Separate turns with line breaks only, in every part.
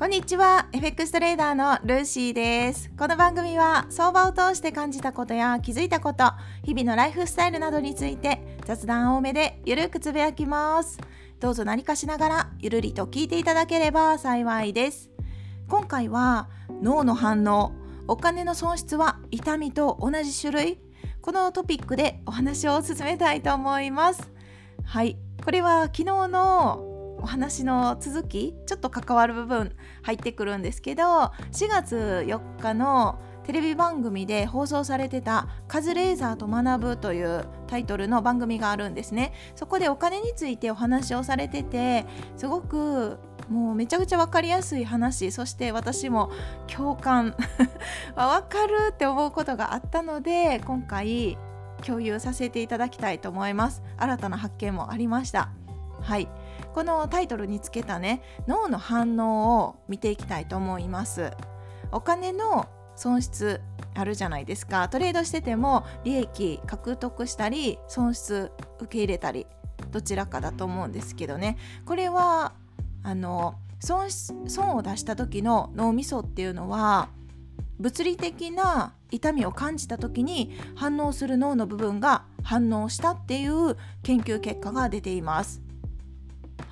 こんにちは。FX トレーダーのルーシーです。この番組は相場を通して感じたことや気づいたこと日々のライフスタイルなどについて雑談多めでゆるくつぶやきます。どうぞ何かしながらゆるりと聞いていただければ幸いです。今回は脳の反応お金の損失は痛みと同じ種類このトピックでお話を進めたいと思います。はい。これは昨日のお話の続きちょっと関わる部分入ってくるんですけど4月4日のテレビ番組で放送されてた「カズレーザーと学ぶ」というタイトルの番組があるんですね。そこでお金についてお話をされててすごくもうめちゃくちゃ分かりやすい話そして私も共感。分かるって思うことがあったので今回共有させていただきたいと思います。新たな発見もありました。はい。このタイトルにつけたね脳の反応を見ていきたいと思います。お金の損失あるじゃないですか。トレードしてても利益獲得したり損失受け入れたりどちらかだと思うんですけどね。これはあの損損を出した時の脳みそっていうのは物理的な痛みを感じた時に反応する脳の部分が反応したっていう研究結果が出ています。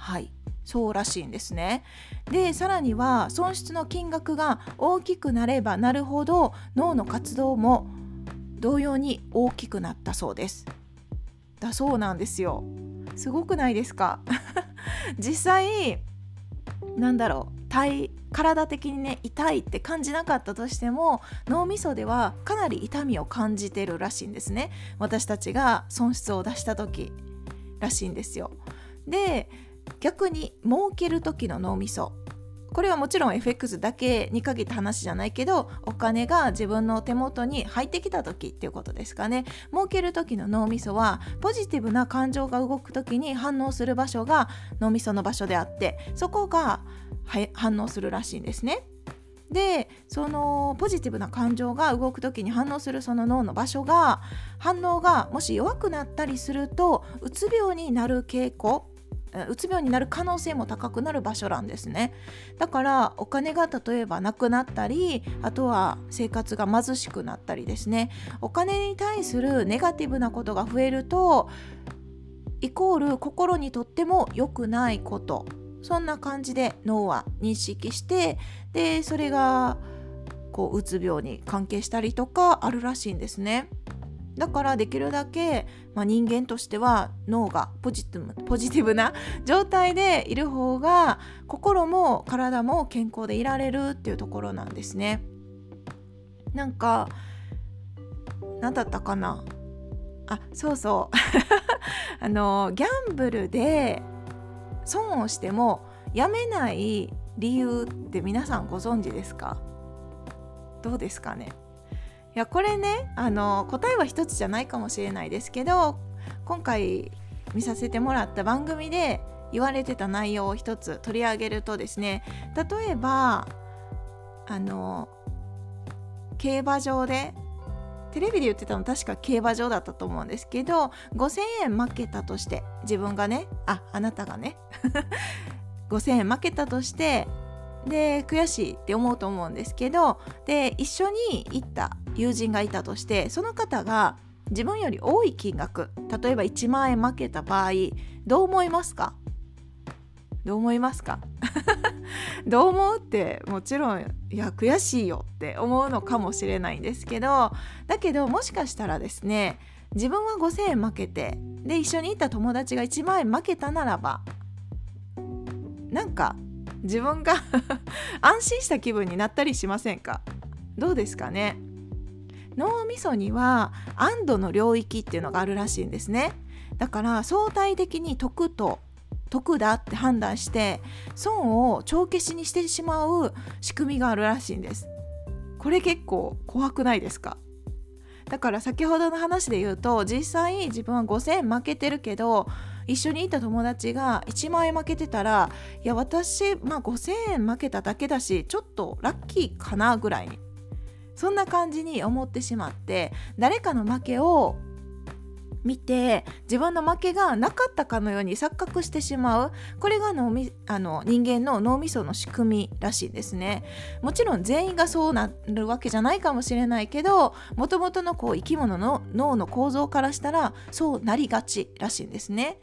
はい。そうらしいんですね。でさらには損失の金額が大きくなればなるほど脳の活動も同様に大きくなったそうです。だそうなんですよ。すごくないですか？実際なんだろう体体的にね痛いって感じなかったとしても脳みそではかなり痛みを感じてるらしいんですね。私たちが損失を出した時らしいんですよ。で逆に儲ける時の脳みそ。これはもちろん FX だけに限った話じゃないけどお金が自分の手元に入ってきた時っていうことですかね。儲ける時の脳みそはポジティブな感情が動く時に反応する場所が脳みその場所であってそこが反応するらしいんですね。でそのポジティブな感情が動く時に反応するその脳の場所が反応がもし弱くなったりするとうつ病になる傾向。うつ病になる可能性も高くなる場所なんですね。だからお金が例えばなくなったりあとは生活が貧しくなったりですね。お金に対するネガティブなことが増えるとイコール心にとっても良くないこと。そんな感じで脳は認識してでそれがこううつ病に関係したりとかあるらしいんですね。だからできるだけ、まあ、人間としては脳がポジティブポジティブな 状態でいる方が心も体も健康でいられるっていうところなんですね。なんか何だったかな。あそうそう。あのギャンブルで損をしてもやめない理由って皆さんご存知ですか？どうですかね？やこれねあの答えは一つじゃないかもしれないですけど今回見させてもらった番組で言われてた内容を一つ取り上げるとですね例えばあの競馬場でテレビで言ってたの確か競馬場だったと思うんですけど5,000円負けたとして自分がねああなたがね 5,000円負けたとしてで悔しいって思うと思うんですけどで一緒に行った友人がいたとしてその方が自分より多い金額例えば1万円負けた場合どう思いますか？どう思いますか？どう思うってもちろんいや悔しいよって思うのかもしれないんですけどだけどもしかしたらですね自分は5,000円負けてで一緒にいた友達が1万円負けたならばなんか自分が 安心した気分になったりしませんか？どうですかね？脳みそには安堵の領域っていうのがあるらしいんですね。だから相対的に得と得だって判断して損を帳消しにしてしまう仕組みがあるらしいんです。これ結構怖くないですか？だから先ほどの話で言うと実際自分は5,000円負けてるけど一緒にいた友達が1万円負けてたらいや私、まあ、5,000円負けただけだしちょっとラッキーかなぐらいにそんな感じに思ってしまって誰かの負けを見て自分の負けがなかったかのように錯覚してしまう。これが脳みあの人間の脳みその仕組みらしいですね。もちろん全員がそうなるわけじゃないかもしれないけどもともとのこう生き物の脳の構造からしたらそうなりがちらしいんですね。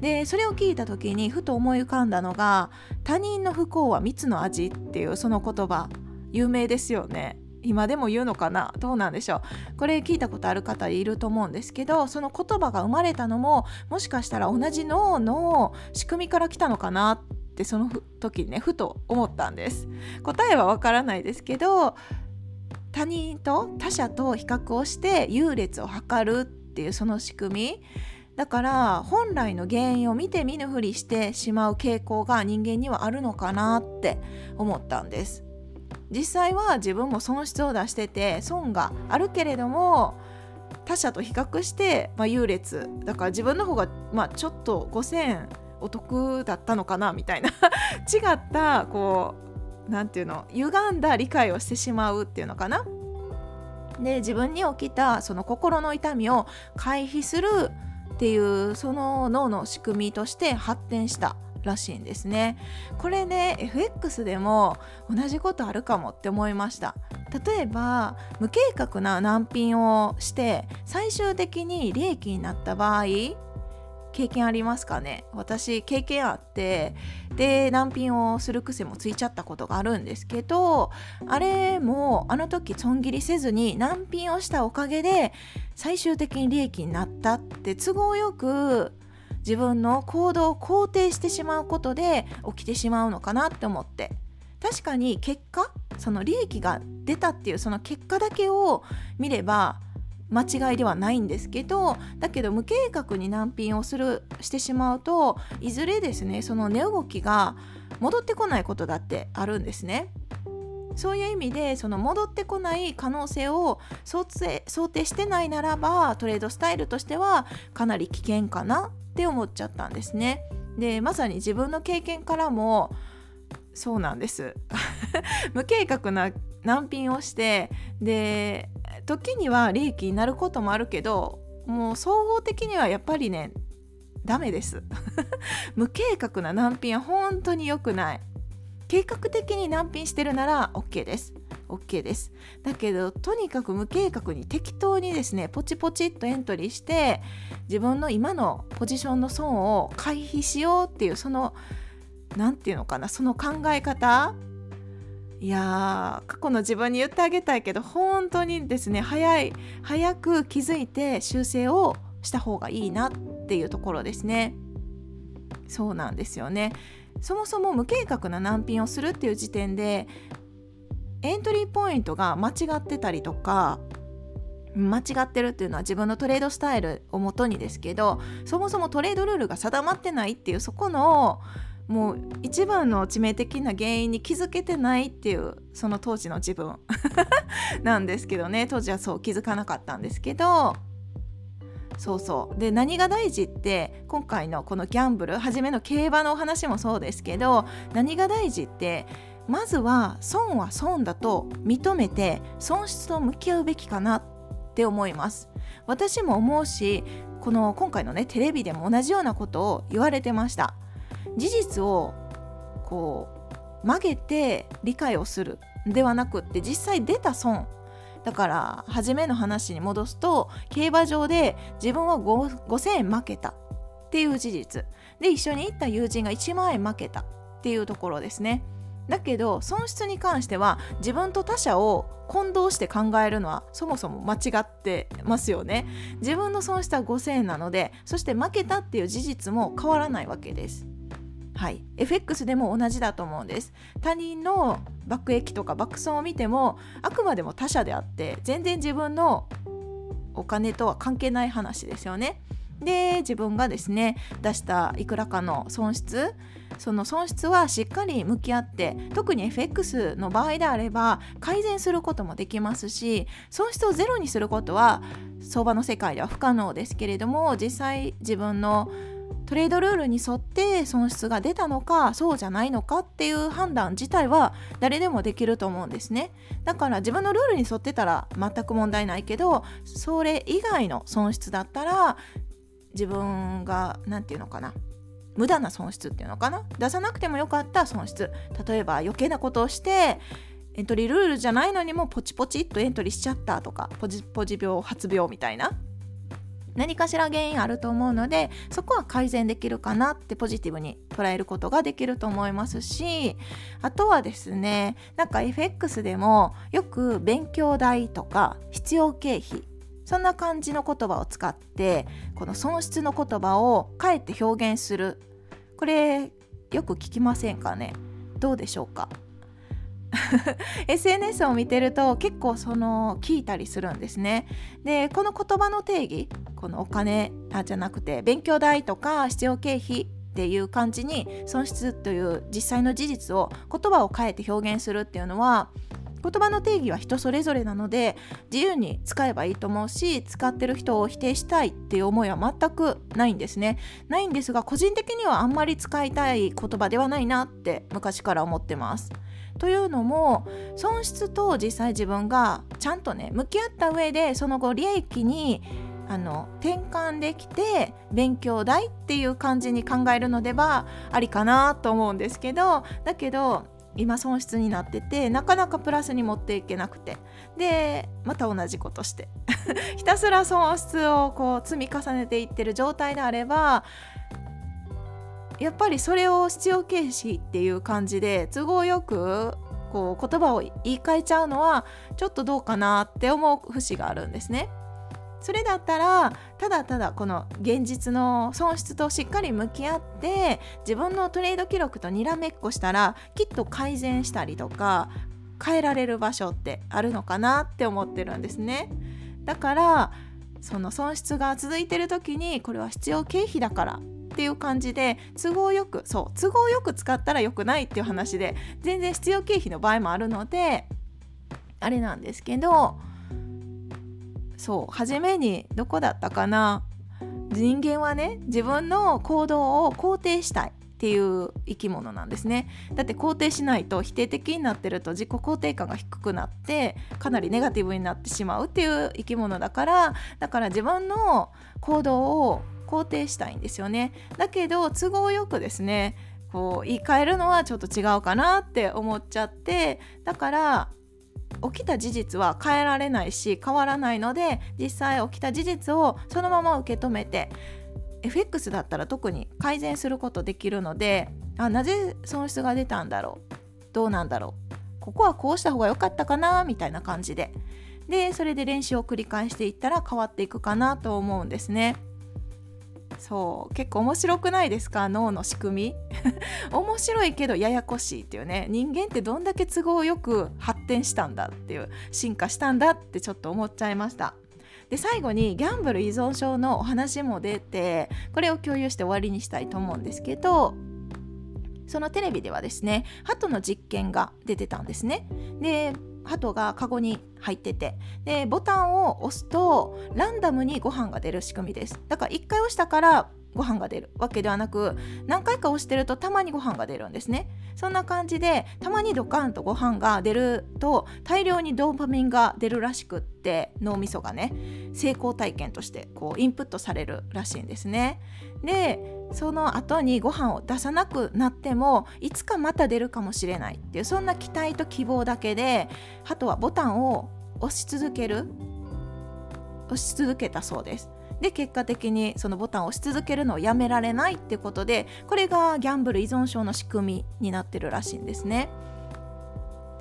でそれを聞いた時にふと思い浮かんだのが「他人の不幸は蜜の味」っていうその言葉有名ですよね。今でも言うのかな？どうなんでしょう？これ聞いたことある方いると思うんですけどその言葉が生まれたのももしかしたら同じ脳の仕組みから来たのかなってその時にねふと思ったんです。答えはわからないですけど他人と他者と比較をして優劣を測るっていうその仕組み。だから本来の原因を見て見ぬふりしてしまう傾向が人間にはあるのかなって思ったんです。実際は自分も損失を出してて損があるけれども他者と比較して、まあ、優劣。だから自分の方が、まあ、ちょっと5,000お得だったのかなみたいな。違ったこう何て言うの歪んだ理解をしてしまうっていうのかな。で自分に起きたその心の痛みを回避するっていうその脳の仕組みとして発展した。らしいんですね。これね FX でも同じことあるかもって思いました。例えば無計画な難品をして最終的に利益になった場合経験ありますかね？私経験あってで難品をする癖もついちゃったことがあるんですけどあれもあの時損切りせずに難品をしたおかげで最終的に利益になったって都合よく自分の行動を肯定してしまうことで起きてしまうのかなって思って確かに結果その利益が出たっていうその結果だけを見れば間違いではないんですけどだけど無計画に難品をするしてしまうといずれですねその値動きが戻ってこないことだってあるんですね。そういう意味でその戻ってこない可能性を想定想定してないならばトレードスタイルとしてはかなり危険かなって思っちゃったんですね。でまさに自分の経験からもそうなんです。無計画な難品をしてで時には利益になることもあるけどもう総合的にはやっぱりねダメです。無計画な難品は本当に良くない。計画的に難品してるなら OK です。OK です。だけどとにかく無計画に適当にですねポチポチっとエントリーして自分の今のポジションの損を回避しようっていうその何て言うのかなその考え方。いや過去の自分に言ってあげたいけど本当にですね早い早く気づいて修正をした方がいいなっていうところですね。そうなんですよね。そもそも無計画な難品をするっていう時点でエントリーポイントが間違ってたりとか間違ってるっていうのは自分のトレードスタイルをもとにですけどそもそもトレードルールが定まってないっていうそこのもう一番の致命的な原因に気づけてないっていうその当時の自分 なんですけどね。当時はそう気づかなかったんですけどそうそう。で何が大事って今回のこのギャンブル初めの競馬のお話もそうですけど何が大事ってまずは損は損だと認めて損失と向き合うべきかなって思います。私も思うしこの今回のねテレビでも同じようなことを言われてました。事実をこう曲げて理解をするではなくって実際出た損だから初めの話に戻すと競馬場で自分は5000円負けたっていう事実。で一緒に行った友人が1万円負けたっていうところですね。だけど損失に関しては自分と他者を混同して考えるのはそもそも間違ってますよね。自分の損失は5000円なのでそして負けたっていう事実も変わらないわけです。はい、FX でも同じだと思うんです。他人の爆益とか爆損を見てもあくまでも他者であって全然自分のお金とは関係ない話ですよね。で自分がですね出したいくらかの損失その損失はしっかり向き合って特に FX の場合であれば改善することもできますし損失をゼロにすることは相場の世界では不可能ですけれども実際自分のトレードルールに沿って損失が出たのかそうじゃないのかっていう判断自体は誰でもできると思うんですね。だから自分のルールに沿ってたら全く問題ないけどそれ以外の損失だったら自分が何て言うのかな無駄な損失っていうのかな出さなくてもよかった損失。例えば余計なことをしてエントリールールじゃないのにもポチポチっとエントリーしちゃったとかポジポジ病発病みたいな。何かしら原因あると思うのでそこは改善できるかなってポジティブに捉えることができると思いますしあとはですねなんか FX でもよく勉強代とか必要経費そんな感じの言葉を使ってこの損失の言葉をかえって表現する。これよく聞きませんかね？どうでしょうか？SNS を見てると結構その聞いたりするんですね。でこの言葉の定義このお金あじゃなくて勉強代とか必要経費っていう感じに損失という実際の事実を言葉を変えて表現するっていうのは言葉の定義は人それぞれなので自由に使えばいいと思うし使ってる人を否定したいっていう思いは全くないんですねないんですが個人的にはあんまり使いたい言葉ではないなって昔から思ってますというのも損失と実際自分がちゃんとね向き合った上でその後利益にあの転換できて勉強代っていう感じに考えるのではありかなと思うんですけどだけど今損失になっててなかなかプラスに持っていけなくてでまた同じことして。ひたすら損失をこう積み重ねていってる状態であればやっぱりそれを必要形式っていう感じで都合よくこう言葉を言い換えちゃうのはちょっとどうかなって思う節があるんですね。それだったらただただこの現実の損失としっかり向き合って自分のトレード記録とにらめっこしたらきっと改善したりとか変えられる場所ってあるのかなって思ってるんですね。だからその損失が続いてる時にこれは必要経費だからっていう感じで都合よくそう都合よく使ったらよくないっていう話で全然必要経費の場合もあるのであれなんですけどそう初めにどこだったかな？人間はね自分の行動を肯定したいっていう生き物なんですね。だって肯定しないと否定的になってると自己肯定感が低くなってかなりネガティブになってしまうっていう生き物だからだから自分の行動を肯定したいんですよねだけど都合よくですねこう言い換えるのはちょっと違うかなって思っちゃってだから起きた事実は変えられないし変わらないので実際起きた事実をそのまま受け止めて FX だったら特に改善することできるのであなぜ損失が出たんだろうどうなんだろうここはこうした方が良かったかなみたいな感じででそれで練習を繰り返していったら変わっていくかなと思うんですね。そう。結構面白くないですか？脳の仕組み。面白いけどややこしいっていうね。人間ってどんだけ都合よく発展したんだっていう進化したんだってちょっと思っちゃいました。で最後にギャンブル依存症のお話も出てこれを共有して終わりにしたいと思うんですけどそのテレビではですね鳩の実験が出てたんですね。で鳩がカゴに入ってて。でボタンを押すとランダムにご飯が出る仕組みです。だから1回押したからご飯が出るわけではなく何回か押してるとたまにご飯が出るんですね。そんな感じでたまにドカンとご飯が出ると大量にドーパミンが出るらしくって脳みそがね成功体験としてこうインプットされるらしいんですね。でその後にご飯を出さなくなってもいつかまた出るかもしれないっていうそんな期待と希望だけで鳩はボタンを押し続ける押し続けたそうです。で結果的にそのボタンを押し続けるのをやめられないってことでこれがギャンブル依存症の仕組みになってるらしいんですね。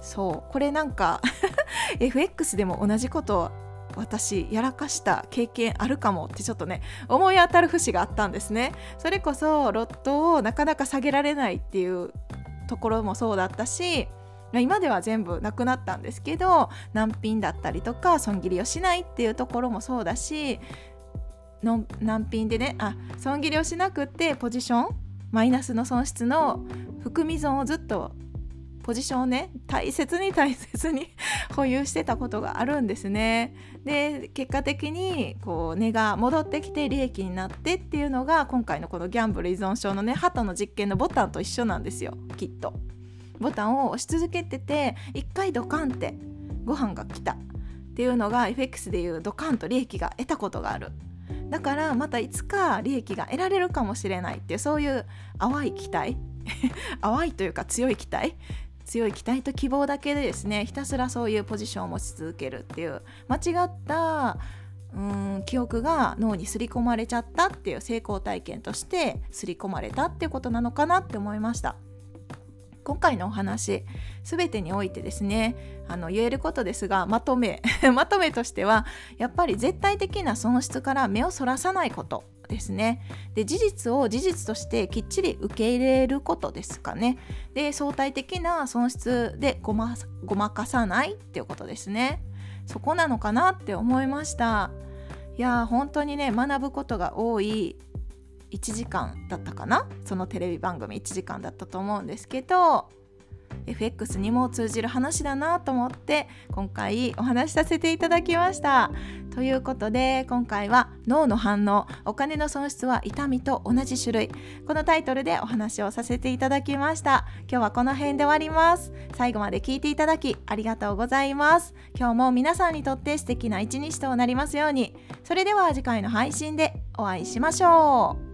そう。これなんか FX でも同じこと私やらかした経験あるかもってちょっとね思い当たる節があったんですね。それこそロットをなかなか下げられないっていうところもそうだったし今では全部なくなったんですけど難品だったりとか損切りをしないっていうところもそうだしの難品でねあ損切りをしなくってポジションマイナスの損失の含み損をずっとポジションをね大切に大切に 保有してたことがあるんですね。で結果的にこう値が戻ってきて利益になってっていうのが今回のこのギャンブル依存症のね鳩の実験のボタンと一緒なんですよきっと。ボタンを押し続けてて一回ドカンってご飯が来たっていうのが FX でいうドカンと利益が得たことがある。だからまたいつか利益が得られるかもしれないっていうそういう淡い期待 淡いというか強い期待強い期待と希望だけでですねひたすらそういうポジションを持ち続けるっていう間違ったうん記憶が脳に刷り込まれちゃったっていう成功体験として刷り込まれたっていうことなのかなって思いました。今回のお話全てにおいてですねあの言えることですがまとめ まとめとしてはやっぱり絶対的な損失から目をそらさないことですね。で事実を事実としてきっちり受け入れることですかね。で相対的な損失でごまごまかさないっていうことですね。そこなのかなって思いました。いや本当にね学ぶことが多い1時間だったかな。そのテレビ番組1時間だったと思うんですけど FX にも通じる話だなと思って今回お話しさせていただきました。ということで今回は脳の反応お金の損失は痛みと同じ種類。このタイトルでお話をさせていただきました。今日はこの辺で終わります。最後まで聞いていただきありがとうございます。今日も皆さんにとって素敵な一日となりますように。それでは次回の配信でお会いしましょう。